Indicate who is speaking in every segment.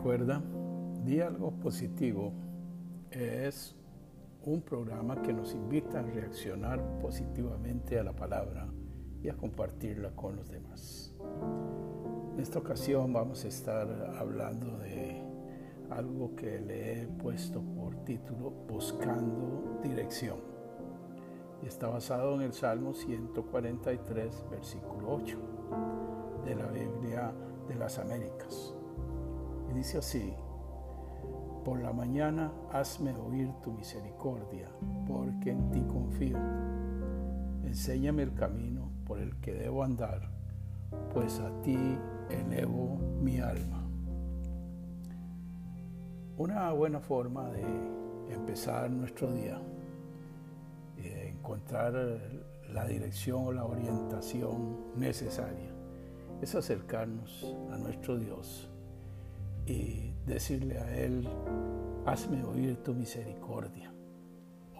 Speaker 1: Recuerda, Diálogo Positivo es un programa que nos invita a reaccionar positivamente a la palabra y a compartirla con los demás. En esta ocasión vamos a estar hablando de algo que le he puesto por título Buscando Dirección. Y está basado en el Salmo 143, versículo 8 de la Biblia de las Américas. Y dice así, por la mañana hazme oír tu misericordia, porque en ti confío. Enséñame el camino por el que debo andar, pues a ti elevo mi alma. Una buena forma de empezar nuestro día de encontrar la dirección o la orientación necesaria es acercarnos a nuestro Dios y decirle a Él, hazme oír tu misericordia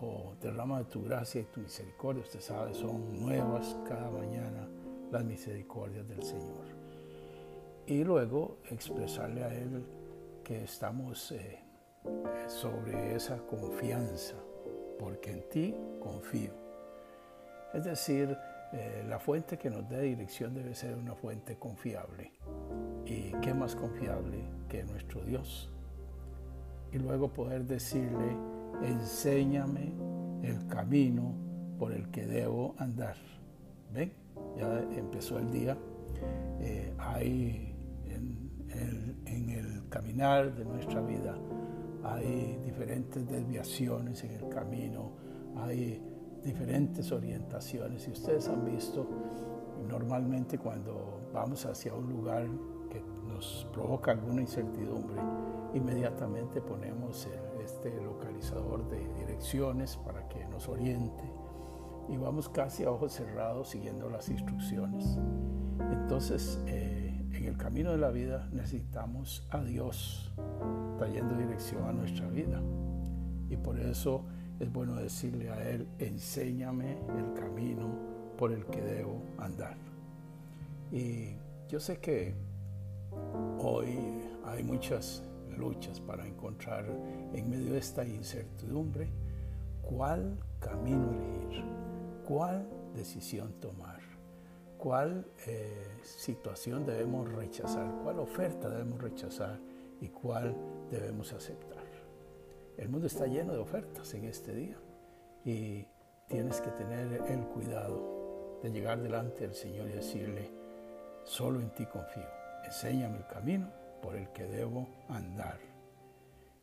Speaker 1: o derrama de tu gracia y tu misericordia. Usted sabe, son nuevas cada mañana las misericordias del Señor. Y luego expresarle a Él que estamos eh, sobre esa confianza, porque en ti confío. Es decir, eh, la fuente que nos dé dirección debe ser una fuente confiable. ¿Y qué más confiable que nuestro Dios? Y luego poder decirle, enséñame el camino por el que debo andar. ¿Ven? Ya empezó el día. Eh, hay en, en el caminar de nuestra vida, hay diferentes desviaciones en el camino, hay diferentes orientaciones. Y ustedes han visto, normalmente cuando vamos hacia un lugar que nos provoca alguna incertidumbre, inmediatamente ponemos este localizador de direcciones para que nos oriente y vamos casi a ojos cerrados siguiendo las instrucciones. Entonces, eh, en el camino de la vida necesitamos a Dios trayendo dirección a nuestra vida. Y por eso es bueno decirle a Él, enséñame el camino por el que debo andar. Y yo sé que hoy hay muchas luchas para encontrar en medio de esta incertidumbre cuál camino elegir, cuál decisión tomar, cuál eh, situación debemos rechazar, cuál oferta debemos rechazar y cuál debemos aceptar. El mundo está lleno de ofertas en este día y tienes que tener el cuidado de llegar delante del Señor y decirle, solo en ti confío, enséñame el camino por el que debo andar.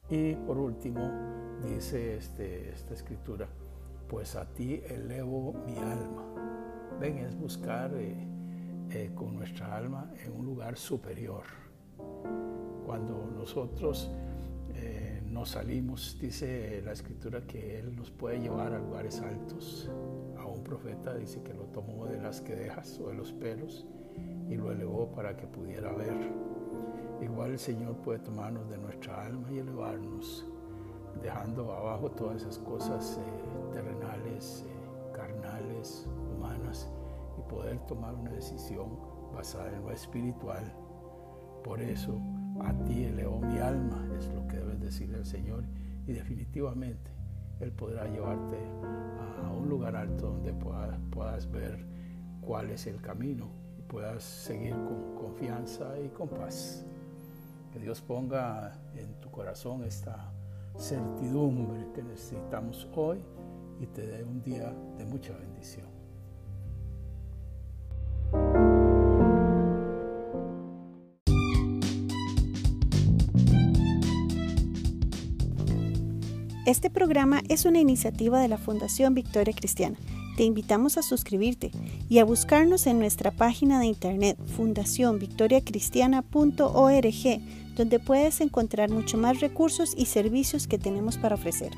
Speaker 1: Y por último, dice este, esta escritura, pues a ti elevo mi alma. Ven, es buscar eh, eh, con nuestra alma en un lugar superior. Cuando nosotros eh, nos salimos, dice la escritura que Él nos puede llevar a lugares altos. A un profeta dice que lo tomó de las quedejas o de los pelos y lo elevó para que pudiera ver. Igual el Señor puede tomarnos de nuestra alma y elevarnos, dejando abajo todas esas cosas eh, terrenales, eh, carnales, humanas, y poder tomar una decisión basada en lo espiritual. Por eso, a ti elevo mi alma, es lo que debes decirle al Señor y definitivamente Él podrá llevarte a un lugar alto donde puedas, ver cuál es el camino y puedas seguir con confianza y con paz. Que Dios ponga en tu corazón esta certidumbre que necesitamos hoy y te dé un día de mucha bendición.
Speaker 2: Este programa es una iniciativa de la Fundación Victoria Cristiana. Te invitamos a suscribirte y a buscarnos en nuestra página de internet fundacionvictoriacristiana.org, donde puedes encontrar mucho más recursos y servicios que tenemos para ofrecer.